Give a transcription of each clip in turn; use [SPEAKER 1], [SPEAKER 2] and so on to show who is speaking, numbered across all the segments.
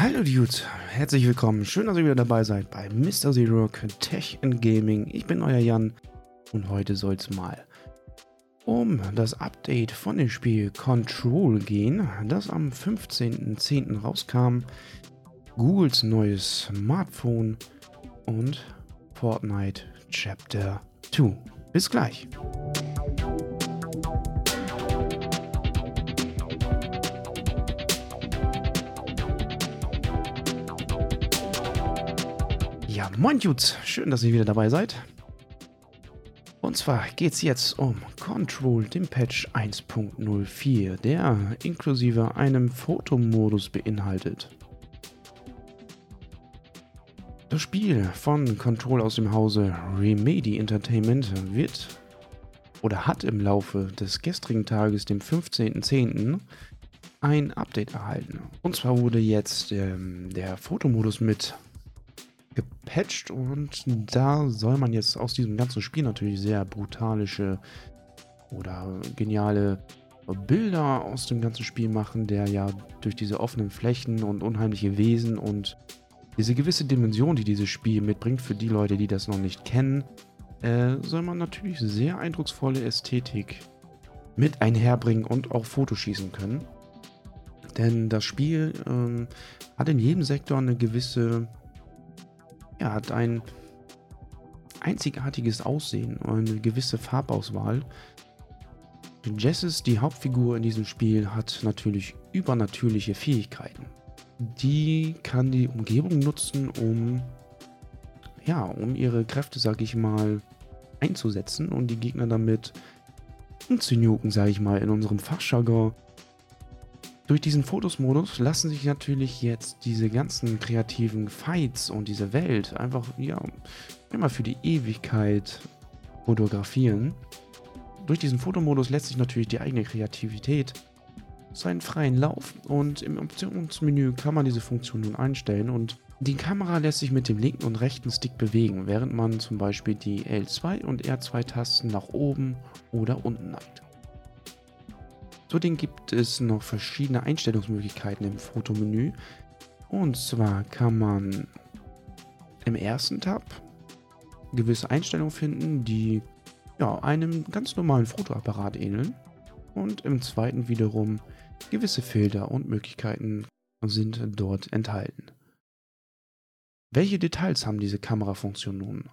[SPEAKER 1] Hallo Dudes, herzlich willkommen. Schön, dass ihr wieder dabei seid bei Mr. Zero Tech and Gaming. Ich bin euer Jan und heute soll es mal um das Update von dem Spiel Control gehen, das am 15.10. rauskam. Googles neues Smartphone und Fortnite Chapter 2. Bis gleich. Ja, moin Dudes, schön, dass ihr wieder dabei seid. Und zwar geht es jetzt um Control, den Patch 1.04, der inklusive einem Fotomodus beinhaltet. Das Spiel von Control aus dem Hause Remedy Entertainment wird oder hat im Laufe des gestrigen Tages, dem 15.10., ein Update erhalten. Und zwar wurde jetzt ähm, der Fotomodus mit gepatcht und da soll man jetzt aus diesem ganzen Spiel natürlich sehr brutalische oder geniale Bilder aus dem ganzen Spiel machen, der ja durch diese offenen Flächen und unheimliche Wesen und diese gewisse Dimension, die dieses Spiel mitbringt, für die Leute, die das noch nicht kennen, äh, soll man natürlich sehr eindrucksvolle Ästhetik mit einherbringen und auch Fotoschießen können. Denn das Spiel ähm, hat in jedem Sektor eine gewisse er hat ein einzigartiges Aussehen und eine gewisse Farbauswahl. Jessis, die Hauptfigur in diesem Spiel, hat natürlich übernatürliche Fähigkeiten. Die kann die Umgebung nutzen, um ja, um ihre Kräfte, sag ich mal, einzusetzen und die Gegner damit umzunuken, sag ich mal, in unserem Fachjargon. Durch diesen Fotos-Modus lassen sich natürlich jetzt diese ganzen kreativen Fights und diese Welt einfach, ja, immer für die Ewigkeit fotografieren. Durch diesen Fotomodus lässt sich natürlich die eigene Kreativität seinen freien Lauf und im Optionsmenü kann man diese Funktion nun einstellen und die Kamera lässt sich mit dem linken und rechten Stick bewegen, während man zum Beispiel die L2 und R2 Tasten nach oben oder unten neigt. Zudem gibt es noch verschiedene Einstellungsmöglichkeiten im Fotomenü. Und zwar kann man im ersten Tab gewisse Einstellungen finden, die ja, einem ganz normalen Fotoapparat ähneln. Und im zweiten wiederum gewisse Filter und Möglichkeiten sind dort enthalten. Welche Details haben diese Kamerafunktion nun?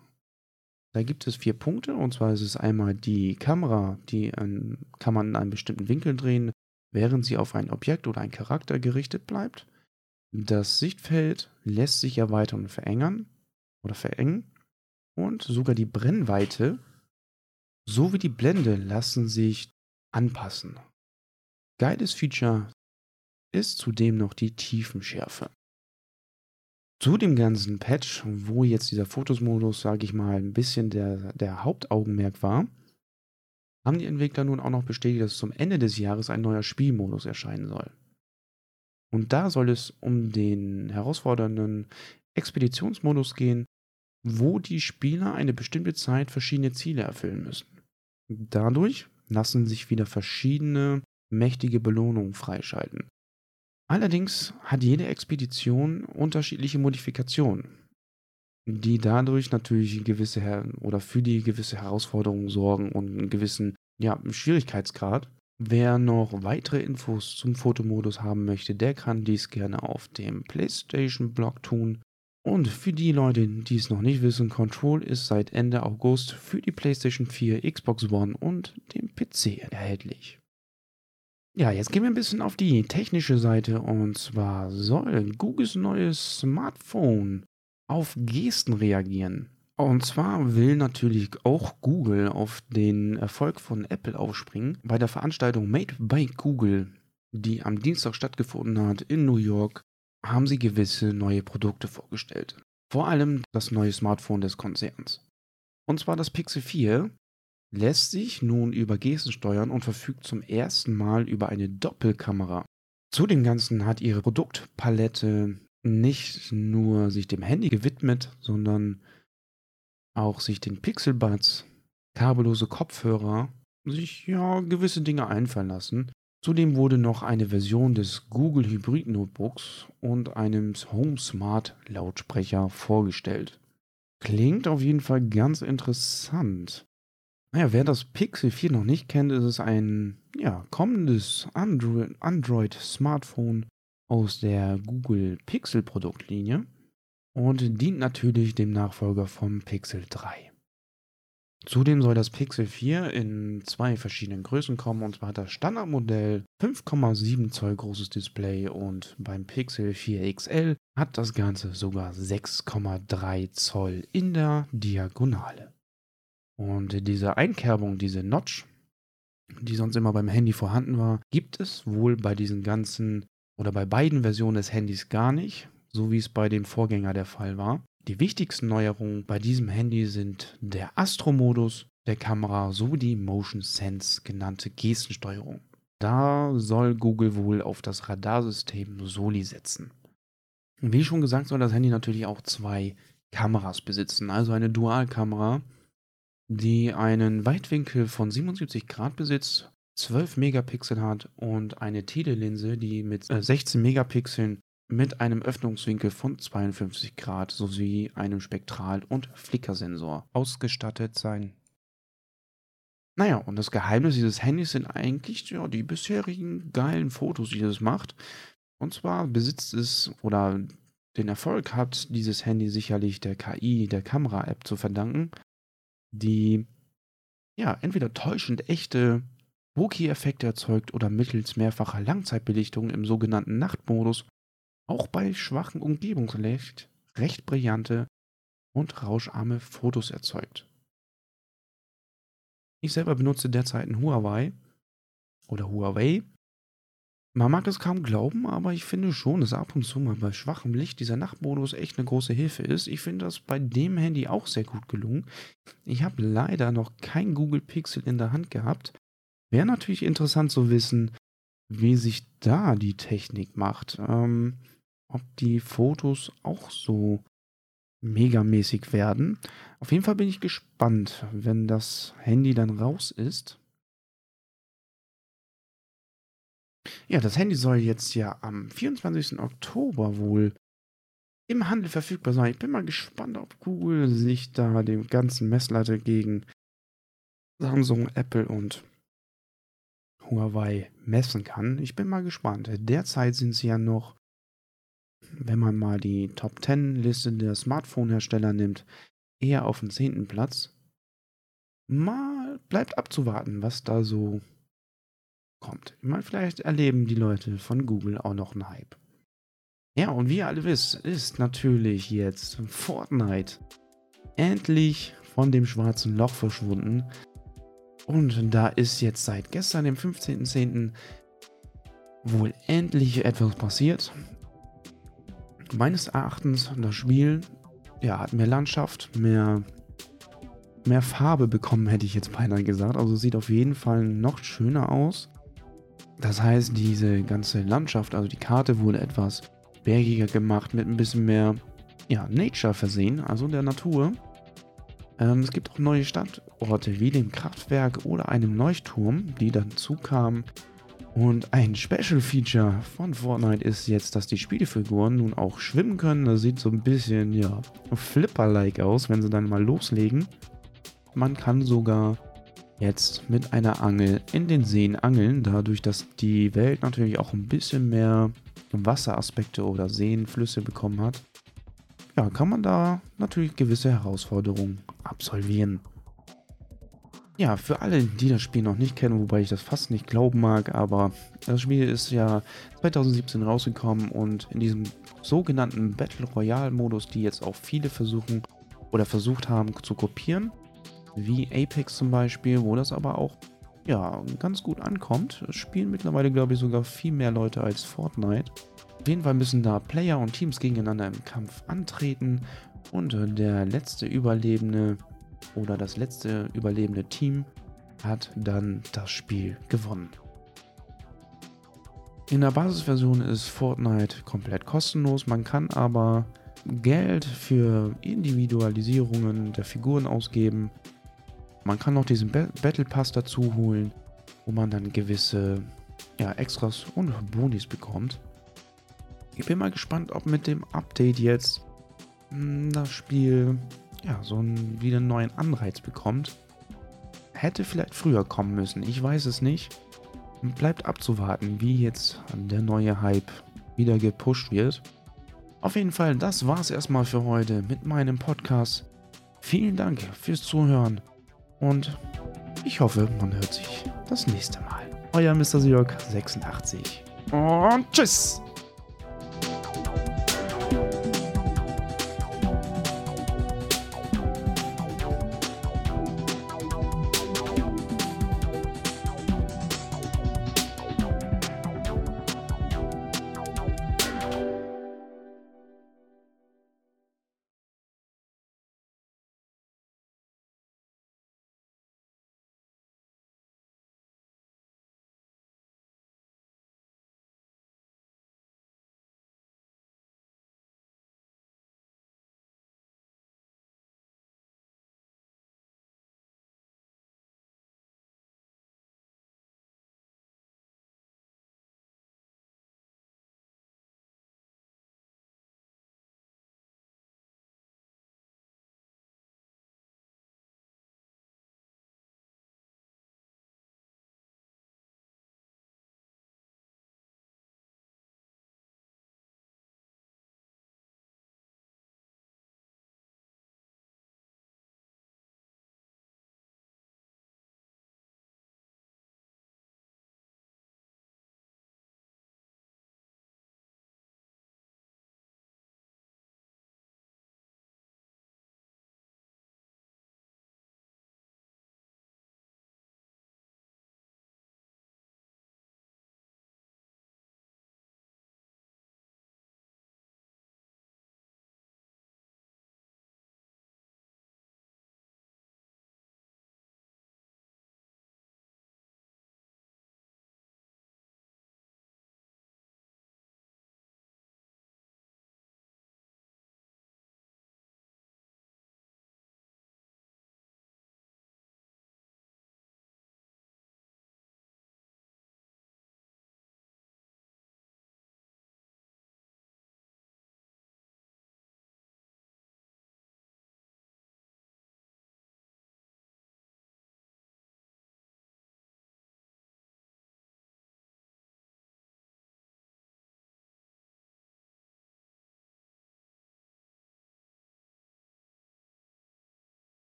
[SPEAKER 1] Da gibt es vier Punkte und zwar ist es einmal die Kamera, die an, kann man in einem bestimmten Winkel drehen, während sie auf ein Objekt oder einen Charakter gerichtet bleibt. Das Sichtfeld lässt sich erweitern und verengern oder verengen und sogar die Brennweite sowie die Blende lassen sich anpassen. Geiles Feature ist zudem noch die Tiefenschärfe. Zu dem ganzen Patch, wo jetzt dieser Fotos-Modus, sage ich mal, ein bisschen der, der Hauptaugenmerk war, haben die Entwickler nun auch noch bestätigt, dass zum Ende des Jahres ein neuer Spielmodus erscheinen soll. Und da soll es um den herausfordernden Expeditionsmodus gehen, wo die Spieler eine bestimmte Zeit verschiedene Ziele erfüllen müssen. Dadurch lassen sich wieder verschiedene mächtige Belohnungen freischalten. Allerdings hat jede Expedition unterschiedliche Modifikationen, die dadurch natürlich gewisse oder für die gewisse Herausforderungen sorgen und einen gewissen ja, Schwierigkeitsgrad. Wer noch weitere Infos zum Fotomodus haben möchte, der kann dies gerne auf dem PlayStation-Blog tun. Und für die Leute, die es noch nicht wissen, Control ist seit Ende August für die PlayStation 4, Xbox One und den PC erhältlich. Ja, jetzt gehen wir ein bisschen auf die technische Seite und zwar soll Googles neues Smartphone auf Gesten reagieren. Und zwar will natürlich auch Google auf den Erfolg von Apple aufspringen. Bei der Veranstaltung Made by Google, die am Dienstag stattgefunden hat in New York, haben sie gewisse neue Produkte vorgestellt. Vor allem das neue Smartphone des Konzerns. Und zwar das Pixel 4, lässt sich nun über Gesten steuern und verfügt zum ersten Mal über eine Doppelkamera. Zu dem Ganzen hat ihre Produktpalette nicht nur sich dem Handy gewidmet, sondern auch sich den Pixelbuds, kabellose Kopfhörer, sich ja gewisse Dinge einfallen lassen. Zudem wurde noch eine Version des Google Hybrid Notebooks und einem Home Smart Lautsprecher vorgestellt. Klingt auf jeden Fall ganz interessant. Naja, wer das Pixel 4 noch nicht kennt, ist es ein ja, kommendes Android-Smartphone aus der Google Pixel Produktlinie und dient natürlich dem Nachfolger vom Pixel 3. Zudem soll das Pixel 4 in zwei verschiedenen Größen kommen, und zwar das Standardmodell 5,7 Zoll großes Display und beim Pixel 4 XL hat das Ganze sogar 6,3 Zoll in der Diagonale. Und diese Einkerbung, diese Notch, die sonst immer beim Handy vorhanden war, gibt es wohl bei diesen ganzen oder bei beiden Versionen des Handys gar nicht, so wie es bei dem Vorgänger der Fall war. Die wichtigsten Neuerungen bei diesem Handy sind der Astro-Modus der Kamera sowie die Motion Sense genannte Gestensteuerung. Da soll Google wohl auf das Radarsystem Soli setzen. Wie schon gesagt, soll das Handy natürlich auch zwei Kameras besitzen, also eine Dualkamera, die einen Weitwinkel von 77 Grad besitzt, 12 Megapixel hat und eine Telelinse, die mit 16 äh, Megapixeln mit einem Öffnungswinkel von 52 Grad sowie einem Spektral- und Flickersensor ausgestattet sein. Naja, und das Geheimnis dieses Handys sind eigentlich ja, die bisherigen geilen Fotos, die es macht. Und zwar besitzt es oder den Erfolg hat dieses Handy sicherlich der KI, der Kamera-App zu verdanken, die ja entweder täuschend echte Wookie-Effekte erzeugt oder mittels mehrfacher Langzeitbelichtung im sogenannten Nachtmodus auch bei schwachem Umgebungslicht recht brillante und rauscharme Fotos erzeugt. Ich selber benutze derzeit ein Huawei oder Huawei. Man mag es kaum glauben, aber ich finde schon, dass ab und zu mal bei schwachem Licht dieser Nachtmodus echt eine große Hilfe ist. Ich finde das bei dem Handy auch sehr gut gelungen. Ich habe leider noch kein Google Pixel in der Hand gehabt. Wäre natürlich interessant zu wissen, wie sich da die Technik macht. Ähm, ob die Fotos auch so megamäßig werden. Auf jeden Fall bin ich gespannt, wenn das Handy dann raus ist. Ja, das Handy soll jetzt ja am 24. Oktober wohl im Handel verfügbar sein. Ich bin mal gespannt, ob Google sich da dem ganzen Messlatte gegen Samsung, Apple und Huawei messen kann. Ich bin mal gespannt. Derzeit sind sie ja noch wenn man mal die Top 10 Liste der Smartphone-Hersteller nimmt, eher auf den zehnten Platz. Mal bleibt abzuwarten, was da so kommt. Mal vielleicht erleben die Leute von Google auch noch einen Hype. Ja, und wie ihr alle wisst, ist natürlich jetzt Fortnite endlich von dem schwarzen Loch verschwunden. Und da ist jetzt seit gestern, dem 15.10., wohl endlich etwas passiert meines Erachtens das Spiel ja, hat mehr Landschaft, mehr, mehr Farbe bekommen, hätte ich jetzt beinahe gesagt. Also sieht auf jeden Fall noch schöner aus. Das heißt, diese ganze Landschaft, also die Karte wurde etwas bergiger gemacht, mit ein bisschen mehr ja, Nature versehen, also der Natur. Ähm, es gibt auch neue Standorte wie dem Kraftwerk oder einem Leuchtturm, die dazu kamen. Und ein Special Feature von Fortnite ist jetzt, dass die Spielfiguren nun auch schwimmen können. Das sieht so ein bisschen, ja, Flipper-like aus, wenn sie dann mal loslegen. Man kann sogar jetzt mit einer Angel in den Seen angeln, dadurch, dass die Welt natürlich auch ein bisschen mehr Wasseraspekte oder Seenflüsse bekommen hat. Ja, kann man da natürlich gewisse Herausforderungen absolvieren. Ja, für alle, die das Spiel noch nicht kennen, wobei ich das fast nicht glauben mag, aber das Spiel ist ja 2017 rausgekommen und in diesem sogenannten Battle Royale Modus, die jetzt auch viele versuchen oder versucht haben zu kopieren, wie Apex zum Beispiel, wo das aber auch ja, ganz gut ankommt. Es spielen mittlerweile, glaube ich, sogar viel mehr Leute als Fortnite. Auf jeden Fall müssen da Player und Teams gegeneinander im Kampf antreten und der letzte Überlebende oder das letzte überlebende Team hat dann das Spiel gewonnen. In der Basisversion ist Fortnite komplett kostenlos, man kann aber Geld für Individualisierungen der Figuren ausgeben. Man kann auch diesen Battle Pass dazu holen, wo man dann gewisse ja, Extras und Bonis bekommt. Ich bin mal gespannt, ob mit dem Update jetzt hm, das Spiel ja, so einen, wieder einen neuen Anreiz bekommt. Hätte vielleicht früher kommen müssen, ich weiß es nicht. Bleibt abzuwarten, wie jetzt der neue Hype wieder gepusht wird. Auf jeden Fall, das war's erstmal für heute mit meinem Podcast. Vielen Dank fürs Zuhören und ich hoffe, man hört sich das nächste Mal. Euer Mr. Siok 86 und tschüss!